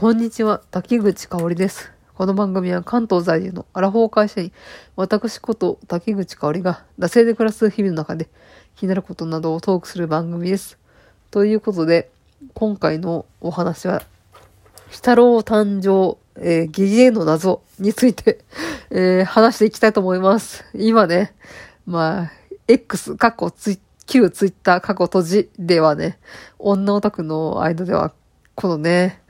こんにちは、滝口香織です。この番組は関東在住のアラフォー会社員、私こと滝口香織が、惰性で暮らす日々の中で気になることなどをトークする番組です。ということで、今回のお話は、鬼太郎誕生、えー、ゲゲの謎について、えー話していきたいと思います。今ね、まあ、X、過去ツイ、旧ツイッター過去閉じではね、女オタクの間では、このね、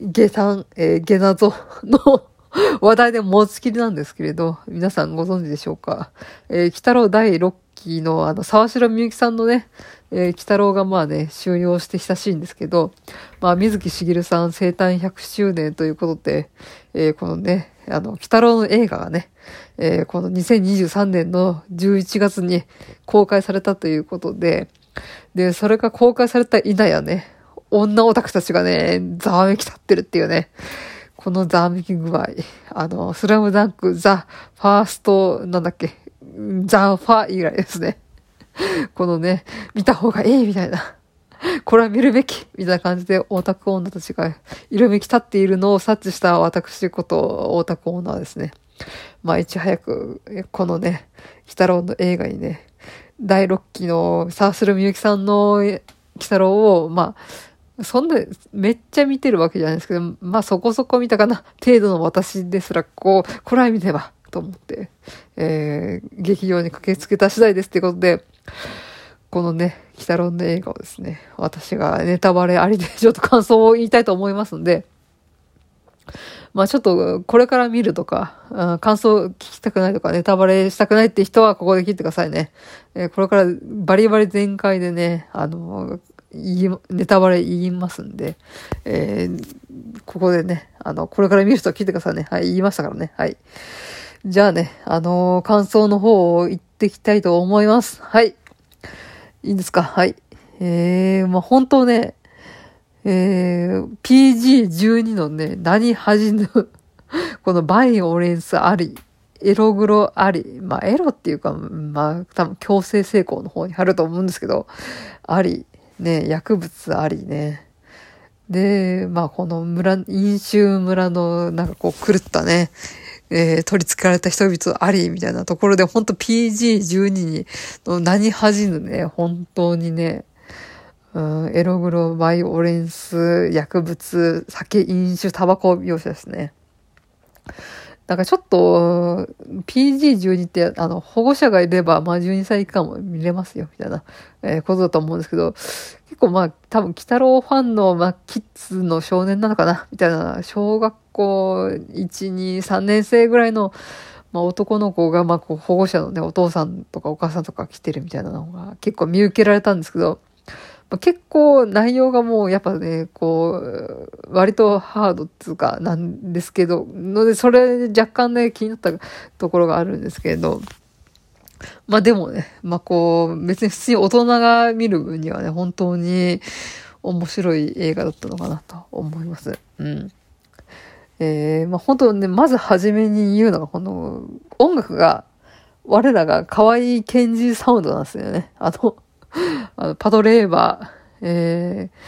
下山、えー、下謎の 話題で持ちきりなんですけれど、皆さんご存知でしょうか？えー、鬼太郎第6期のあの、沢城みゆきさんのね、えー、鬼太郎がまあね、終了して久しいんですけど、まあ、水木しげるさん生誕100周年ということで、えーこのね、あの、鬼太郎の映画がね、えーこの2023年の11月に公開されたということで、で、それが公開された稲やね、女オタクたちがね、ざわめき立ってるっていうね、このざわめき具合。あの、スラムダンク、ザ・ファースト、なんだっけ、ザ・ファー以来ですね。このね、見た方がいいみたいな。これは見るべきみたいな感じでオタク女たちが色めき立っているのを察知した私ことオタク女はですね。まあ、いち早く、このね、鬼太郎の映画にね、第6期の沢城みゆきさんのえ鬼太郎を、まあ、そんな、めっちゃ見てるわけじゃないですけど、まあそこそこ見たかな、程度の私ですら、こう、これは見ねば、と思って、えー、劇場に駆けつけた次第ですってことで、このね、鬼太郎の映画をですね、私がネタバレありでちょっと感想を言いたいと思いますんで、まあちょっとこれから見るとか、感想聞きたくないとか、ネタバレしたくないって人はここで切ってくださいね。えーこれからバリバリ全開でね、あの、言い、ネタバレ言いますんで、えーここでね、あの、これから見る人は聞いてくださいね。はい、言いましたからね。はい。じゃあね、あのー感想の方を言っていきたいと思います。はい。いいんですか？はい。えー、まあ、本当ね、えー、PG12 のね、何恥じぬ、このバイオレンスあり、エログロあり、まあ、エロっていうか、まあ、多分強制成功の方にあると思うんですけど、あり、ね、薬物ありね。で、まあ、この村、飲酒村の、なんかこう、狂ったね、えー取り付けられた人々あり、みたいなところで、本当 PG12 に、の何恥じぬね、本当にね、うん、エログロ、バイオレンス、薬物、酒、飲酒、タバコ描写ですね。なんかちょっと、PG12 って、あの、保護者がいれば、まあ12歳以下も見れますよ、みたいな、えーことだと思うんですけど、結構まあ、多分、鬼太郎ファンの、まあ、キッズの少年なのかな、みたいな、小学校1、2、3年生ぐらいの、まあ、男の子が、まあ、こう、保護者のね、お父さんとかお母さんとか来てるみたいなのが、結構見受けられたんですけど、まあ、結構内容がもうやっぱね、こう、割とハードっていうかなんですけど、ので、それ若干ね、気になったところがあるんですけれど、まあでもね、まあこう、別に普通に大人が見る分にはね、本当に面白い映画だったのかなと思います。うん。えー、まあ本当ね、まず初めに言うのが、この音楽が、我らが可愛いケンジサウンドなんですよね。あの、あのパトレーバー、えー、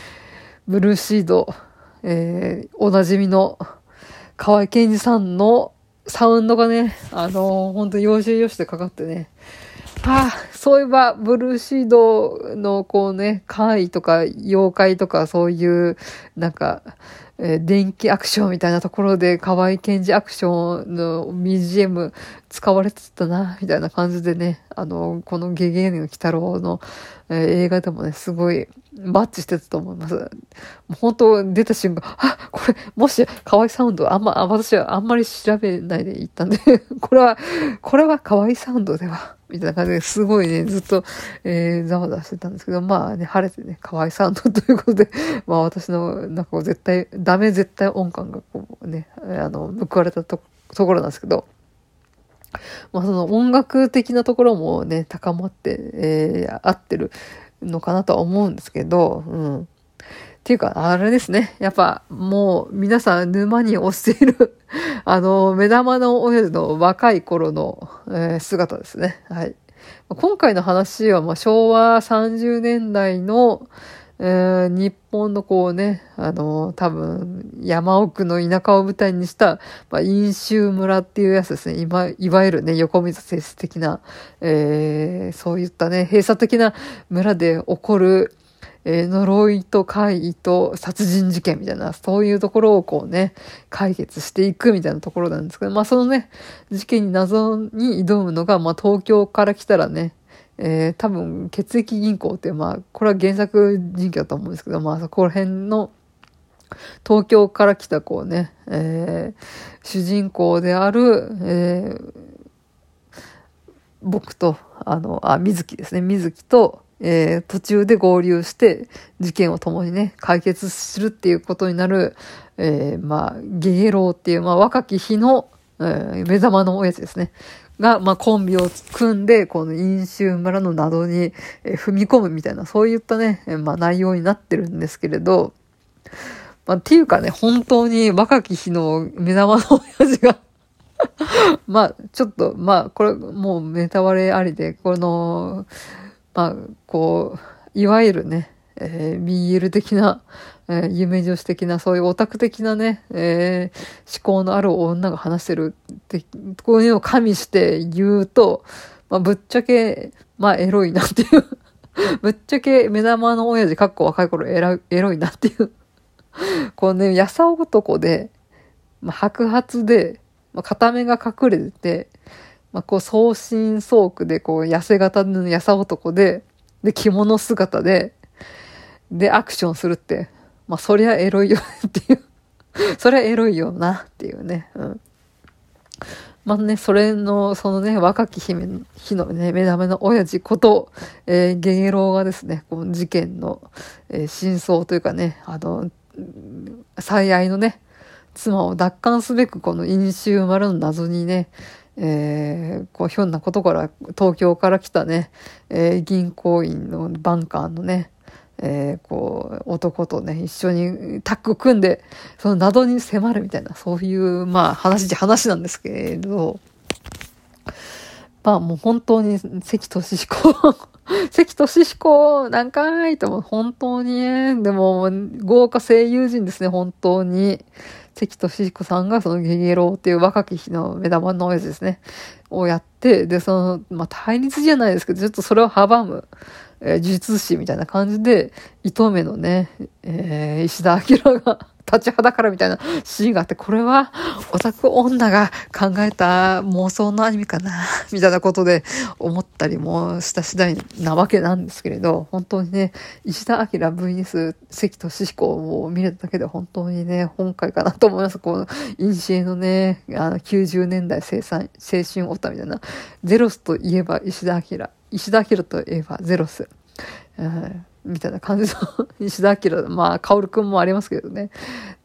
ブルーシード、えー、おなじみの河合健二さんのサウンドがね、あのー、本当に要所要所でかかってね、ああ、そういえば、ブルーシードの、こうね、怪異とか、妖怪とか、そういう、なんか、えー電気アクションみたいなところで、河合健二アクションの BGM 使われてたな、みたいな感じでね、あの、このゲゲゲの鬼太郎の、えー映画でもね、すごい、マッチしてたと思います。もう本当、出た瞬間、あ、これ、もし、河合サウンド、あんま、あ私はあんまり調べないで行ったんで、これは、これは河合サウンドでは、みたいな感じですごいね、ずっと、えー、ざわざわしてたんですけど、まあね、晴れてね、河合サウンドということで、まあ私の、なんか絶対、ダメ絶対音感がこうね、あの、報われたとところなんですけど、まあその音楽的なところもね、高まって、えー、合ってるのかなとは思うんですけど、うん。っていうか、あれですね。やっぱ、もう、皆さん沼に押している、あの、目玉の親父の若い頃の、えー姿ですね。はい。今回の話は、まあ、昭和30年代の、えー、日本のこうね、あのー、多分、山奥の田舎を舞台にした、まあ、飲酒村っていうやつですね。今、いわゆるね、横溝接的な、えー、そういったね、閉鎖的な村で起こる、え、呪いと怪異と殺人事件みたいな、そういうところをこうね、解決していくみたいなところなんですけど、まあそのね、事件に謎に挑むのが、まあ東京から来たらね、えー、多分血液銀行って、まあこれは原作人気だと思うんですけど、まあそこら辺の東京から来たこうね、えー、主人公である、えー、僕と、あの、あ、水木ですね。水木と、えー、途中で合流して事件を共にね、解決するっていうことになる、えー、まあ、ゲゲロウっていう、まあ、若き日の、えー、目玉の親父ですね。が、まあ、コンビを組んで、この飲酒村の謎に、踏み込むみたいな、そういったね、まあ、内容になってるんですけれど、まあ、っていうかね、本当に若き日の目玉の親父が まあ、ちょっと、まあ、これ、もうネタバレありで、この、まあ、こう、いわゆるね、えー、BL 的な、えー、夢女子的な、そういうオタク的なね、えー、思考のある女が話してるって、こういうのを加味して言うと、まあ、ぶっちゃけ、まあ、エロいなっていう。ぶっちゃけ目玉の親父、かっこ若い頃エロエロいなっていう。こうね、やさ男で、まあ、白髪で、まあ、片目が隠れてて、まあ、こう、送信ソークで、こう、痩せ型のやさ男で、で、着物姿で、で、アクションするって、まあ、そりゃエロいよっていう そりゃエロいよなっていうね。うん。まあね、それの、そのね、若き姫の日のね、目玉の親父こと、えー、ゲゲロウがですね、この事件の、えー、真相というかね、あの、最愛のね、妻を奪還すべくこの飲酒丸の謎にね、えー、こうひょんなことから東京から来たね、えー、銀行員のバンカーのね、えー、こう男とね一緒にタッグ組んでその謎に迫るみたいなそういうまあ話じゃ話なんですけれどまあもう本当に関俊彦 関俊彦なんかいと本当にねでも豪華声優陣ですね本当に。関俊彦さんがそのゲゲロウっていう若き日の目玉の親父ですね、をやって、で、その、まあ、対立じゃないですけど、ちょっとそれを阻む、えー、呪術師みたいな感じで、糸目のね、えー、石田明が立ちはだからみたいなシーンがあって、これはオタク女が考えた妄想のアニメかな、みたいなことで思ったりもした次第なわけなんですけれど、本当にね、石田明 VS 関俊彦を見れただけで本当にね、本会かなと思います。この、インシエのね、あの、90年代生産、青春オタみたいな、ゼロスといえば石田明、石田明といえばゼロス。うんみたいな感じの石田明、まあ、薫くんもありますけどね。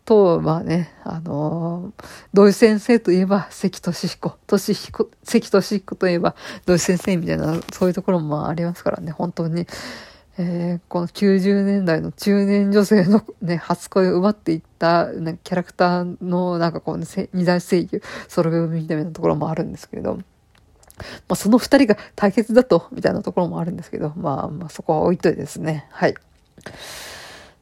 と、まあね、あのー、土井先生といえば関俊彦、俊彦、関俊彦といえば土井先生みたいな、そういうところもありますからね、本当に。えー、この90年代の中年女性のね、初恋を奪っていった、ね、キャラクターのなんかこう、ね、二大声優、ソロ組みたいなところもあるんですけれど、まあ、その二人が対決だと、みたいなところもあるんですけど、まあ、まあ、そこは置いといてですね。はい。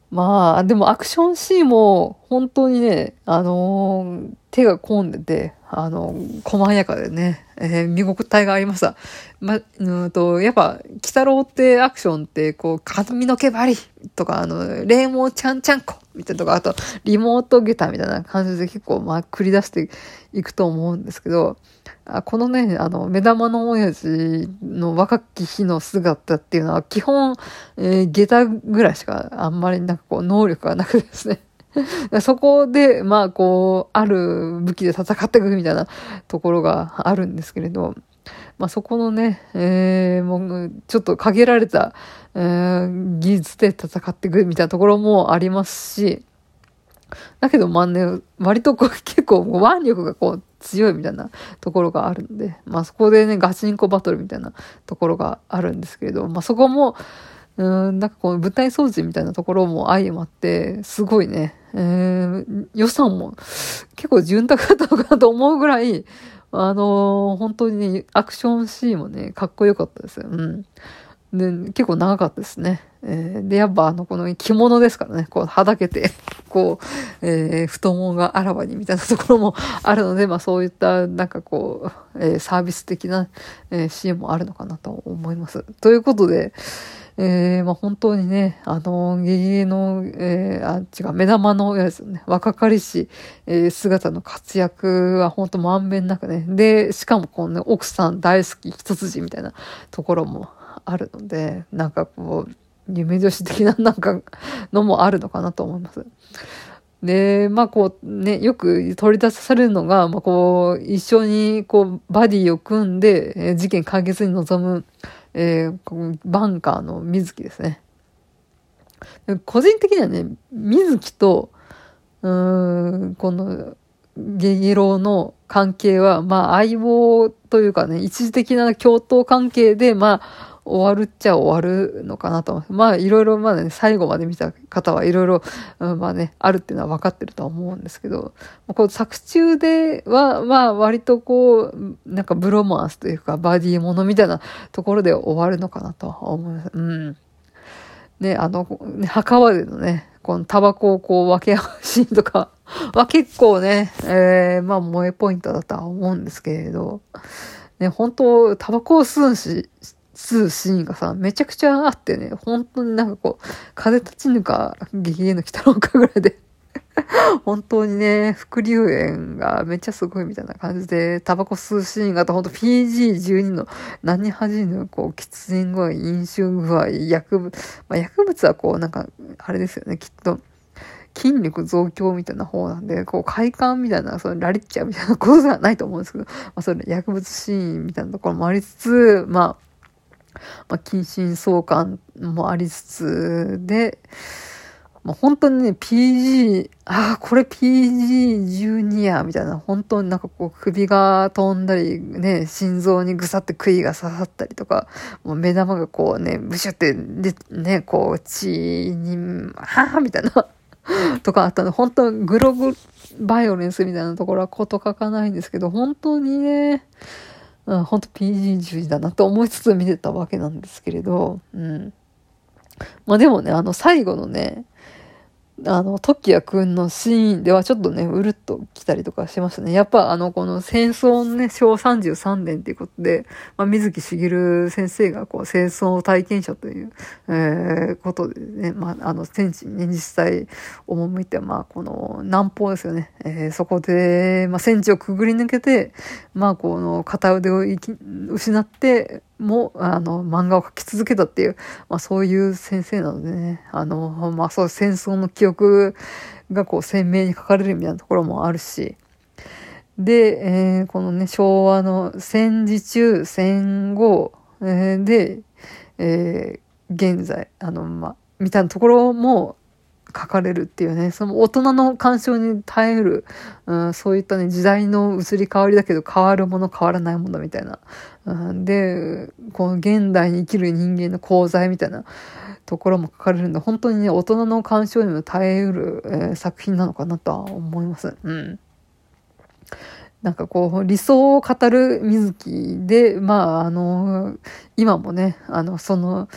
まあ、でもアクションシーンも本当にね、あのー、手が込んでて、あのー、細やかでね、えー、見応えがありました。ま、うんと、やっぱ、鬼太郎ってアクションって、こう、髪の毛針とか、あの、霊毛ちゃんちゃんこみたいなとか、あと、リモートゲタみたいな感じで結構、まあ、繰り出していくと思うんですけど、あこのね、あの、目玉の親父の若き日の姿っていうのは、基本、えー、下駄ぐらいしかあんまりなんかこう、能力がなくですね。そこで、まあ、こう、ある武器で戦っていくみたいなところがあるんですけれど、まあ、そこのね、えー、もう、ちょっと限られた、えー、技術で戦っていくみたいなところもありますし、だけど、まあね、割とこう結構腕力がこう強いみたいなところがあるんで、まあそこでね、ガチンコバトルみたいなところがあるんですけれど、まあそこも、うん、なんかこう舞台掃除みたいなところも相まって、すごいね、えー、予算も結構潤沢だったのかなと思うぐらい、あのー、本当にね、アクションシーンもね、かっこよかったですよ。うん。で、結構長かったですね。えー、で、やっぱあの、この着物ですからね、こう、はだけて、こう、えー、太ももがあらわにみたいなところもあるので、まあそういった、なんかこう、えー、サービス的な、えー、シーンもあるのかなと思います。ということで、えー、まあ本当にね、あの、ゲゲゲの、えー、あ、違う、目玉のやつね、若かりし、えー、姿の活躍は本当まんべんなくね。で、しかもこのね、奥さん大好き一筋みたいなところもあるので、なんかこう、夢女子的ななんかのもあるのかなと思います。で、まあこうね、よく取り出されるのが、まあこう、一緒にこう、バディを組んで、え、事件解決に臨む、えー、バンカーの水木ですね。個人的にはね、水木と、うん、この、ゲゲロウの関係は、まあ相棒というかね、一時的な共闘関係で、まあ、終わるっちゃ終わるのかなと思。まあいろいろまだね、最後まで見た方はいろいろ、まあね、あるっていうのは分かってるとは思うんですけど、こう作中では、まあ割とこう、なんかブロマンスというかバディものみたいなところで終わるのかなと思います。うん。ね、あの、墓場でのね、このタバコをこう分け合うシーンとかは結構ね、えー、まあ萌えポイントだとは思うんですけれど、ね、本当タバコを吸うし、吸うシーンがさ、めちゃくちゃあってね、本当になんかこう、風立ちぬか、激ゲの鬼太郎かぐらいで 本当にね、副流炎がめっちゃすごいみたいな感じで、タバコ吸うシーンがあとほんと PG12 の何恥じぬ、こう、喫煙具合、飲酒具合、薬物、まあ、薬物はこう、なんか、あれですよね、きっと。筋力増強みたいな方なんで、こう快感みたいな、そのラリッチャーみたいなことではないと思うんですけど、まあそれ薬物シーンみたいなところもありつつ、まあ、まあ、近親相関もありつつで、まあ、本当にね、PG、ああ、これ PG12 や、みたいな、本当になんかこう首が飛んだり、ね、心臓にぐさって杭が刺さったりとか、もう目玉がこうね、ブシュってで、ね、こう血に、はあみたいなとかあったの。本当グログバイオレンスみたいなところはこと書かないんですけど、本当にね、うん、本当 PG10 だなと思いつつ見てたわけなんですけれど、うん。まあでもね、あの最後のね、あの、トキヤくんのシーンではちょっとね、うるっと来たりとかしましたね。やっぱあの、この戦争のね、昭和33年っていうことで、まあ、水木しげる先生がこう、戦争体験者という、えー、ことでね、まあ、あの、戦地に、実際赴いて、まあ、この南方ですよね。えー、そこで、まあ、戦地をくぐり抜けて、まあ、この片腕を失って、も、あの、漫画を描き続けたっていう、まあそういう先生なのでね、あの、まあそう戦争の記憶がこう鮮明に書かれるみたいなところもあるし、で、えー、このね、昭和の戦時中、戦後、えー、で、えー、現在、あの、まあ、みたいなところも、書かれるっていうね、その大人の干渉に耐える、うん、そういったね、時代の移り変わりだけど変わるもの変わらないものみたいな。で、この現代に生きる人間の功罪みたいなところも書かれるんで、本当にね、大人の干渉にも耐えうる、えー、作品なのかなとは思います。うん。なんかこう、理想を語る水木で、まあ、あの、今もね、あの、その、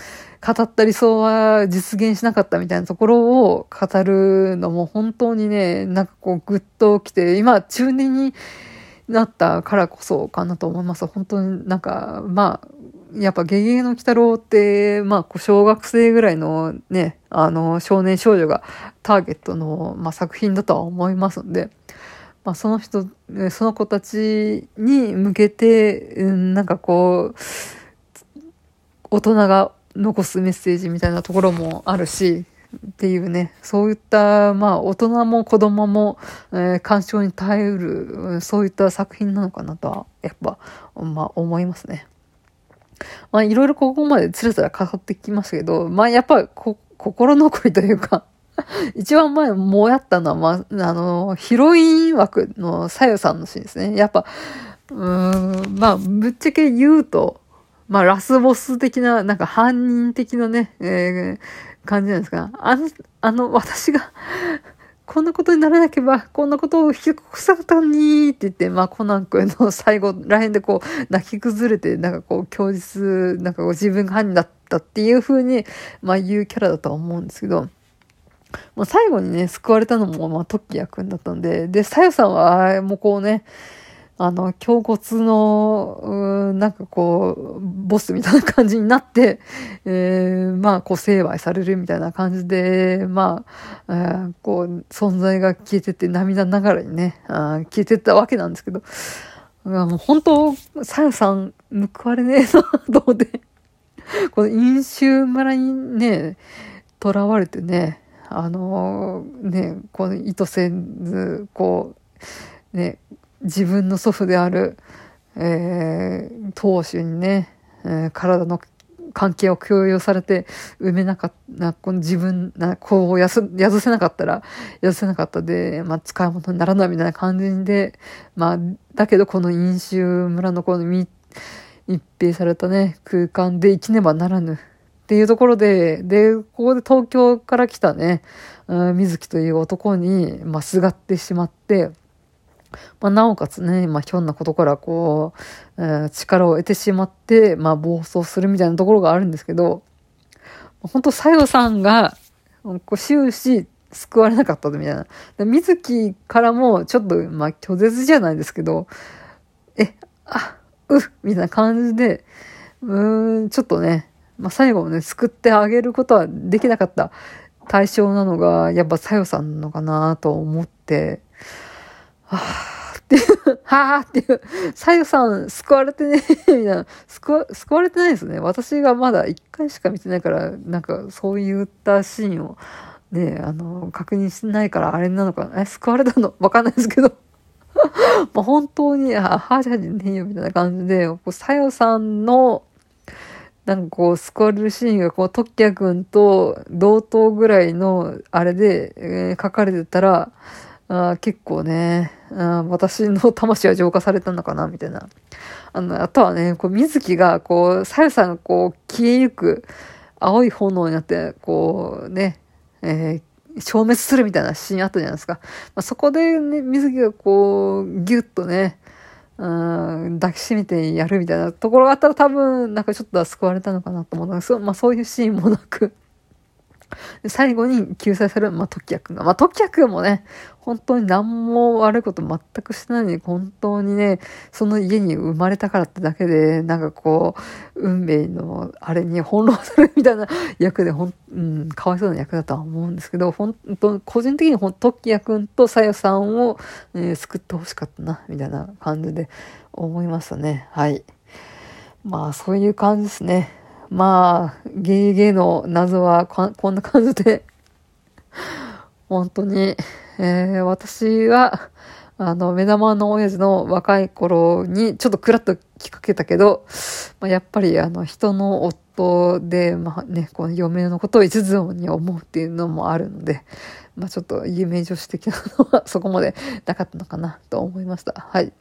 語った理想は実現しなかったみたいなところを語るのも本当にね、なんかこうグッと起きて、今中年になったからこそかなと思います。本当になんか、まあ、やっぱゲゲゲの鬼太郎って、まあ、小学生ぐらいのね、あの、少年少女がターゲットの、まあ、作品だとは思いますんで、まあ、その人、その子たちに向けて、うんなんかこう、大人が残すメッセージみたいなところもあるし、っていうね、そういった、まあ、大人も子供も、えー、鑑賞に耐えうる、そういった作品なのかなとは、やっぱ、まあ、思いますね。まあ、いろいろここまでつらつら語ってきましたけど、まあ、やっぱこ、心残りというか 一番前もやったのは、まあ、あの、ヒロイン枠のさよさんのシーンですね。やっぱ、うん、まあ、ぶっちゃけ言うと、まあ、ラスボス的な、なんか犯人的なね、えー、感じなんですが、あの、あの、私がこんなことにならなければ、こんなことを引き起こされたのにって言って、まあ、コナン君の最後らへんでこう、泣き崩れて、なんかこう、供述、なんかこう、自分が犯人だったっていう風に、まあ、言うキャラだとは思うんですけど、まあ、最後にね、救われたのも、まあ、トッキヤ君だったんで、で、さよさんは、もうこうね、あの、胸骨の、なんかこう、ボスみたいな感じになって、えー、まあ、こう、成敗されるみたいな感じで、まあ、えー、こう、存在が消えてて、涙ながらにね、あ消えてったわけなんですけど、もう本当、さよさん、報われねえな、と思って、この飲酒村にね、囚われてね、あのー、ね、この意図せず、こう、ね、自分の祖父である、えー、当主にね、えー、体の関係を共有されて埋めなかった、この自分、なこうやす、やずせなかったら、やずせなかったで、まあ、使い物にならないみたいな感じで、まあ、だけどこの飲酒村のこの密閉されたね、空間で生きねばならぬっていうところで、で、ここで東京から来たね、水木という男に、まあ、すがってしまって、まあ、なおかつね、まあ、ひょんなことからこう、えー、力を得てしまって、まあ、暴走するみたいなところがあるんですけど、本当さよさんが、こう終始救われなかったみたいな。で水木からも、ちょっと、まあ、拒絶じゃないですけど、え、あ、うみたいな感じで、うーん、ちょっとね、まあ、最後もね、救ってあげることはできなかった対象なのが、やっぱさよさんのかなと思って、はぁっていう、はぁっていう、さゆさん救われてね、みたいな、救わ、救われてないですね。私がまだ一回しか見てないから、なんかそういったシーンをね、あの、確認してないからあれなのかな。え、救われたの？わかんないですけど。まあ本当に、あ、はじゃねえよみたいな感じで、こうさよさんの、なんかこう、救われるシーンが、こう、トッキャ君と同等ぐらいの、あれで、えー、書かれてたら、あ結構ね、あ私の魂は浄化されたのかな、みたいな。あの、あとはね、こう、水木が、こう、さゆさんがこう、消えゆく、青い炎になって、こう、ね、えー、消滅するみたいなシーンあったじゃないですか。まあ、そこでね、水木がこう、ギュッとね、うん、抱きしめてやるみたいなところがあったら多分、なんかちょっと救われたのかなと思うんですけど、まあそういうシーンもなく、最後に救済される、まあ、トキヤ君が。まあ、トキヤ君もね、本当に何も悪いこと全くしてないのに、本当にね、その家に生まれたからってだけで、なんかこう、運命のあれに翻弄されるみたいな 役で、ほん、うん、かわいそうな役だとは思うんですけど、本当個人的にほトキヤ君とさよさんを、えー、救ってほしかったな、みたいな感じで思いましたね。はい。まあ、そういう感じですね。まあ、ゲーゲーの謎は こんな感じで、本当に、えー、私は、あの、目玉の親父の若い頃にちょっとクラッときかけたけど、まあ、やっぱりあの、人の夫で、まあね、この嫁のことを一途に思うっていうのもあるので、まあちょっと夢女子的なのは そこまでなかったのかなと思いました。はい。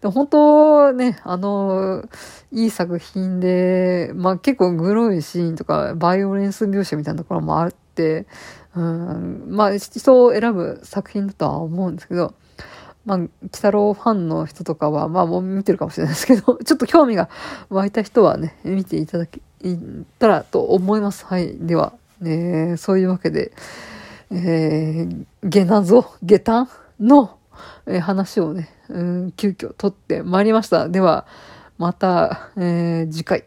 で本当ね、あの、いい作品で、まあ結構グロいシーンとか、バイオレンス描写みたいなところもあって、うん、まあ人を選ぶ作品だとは思うんですけど、まあ、鬼太郎ファンの人とかは、まあもう見てるかもしれないですけど、ちょっと興味が湧いた人はね、見ていただけたらと思います。はい。では、ね、そういうわけで、えー、下謎、下短の、えー、話をね、うん、急遽取ってまいりました。では、また、えー、次回。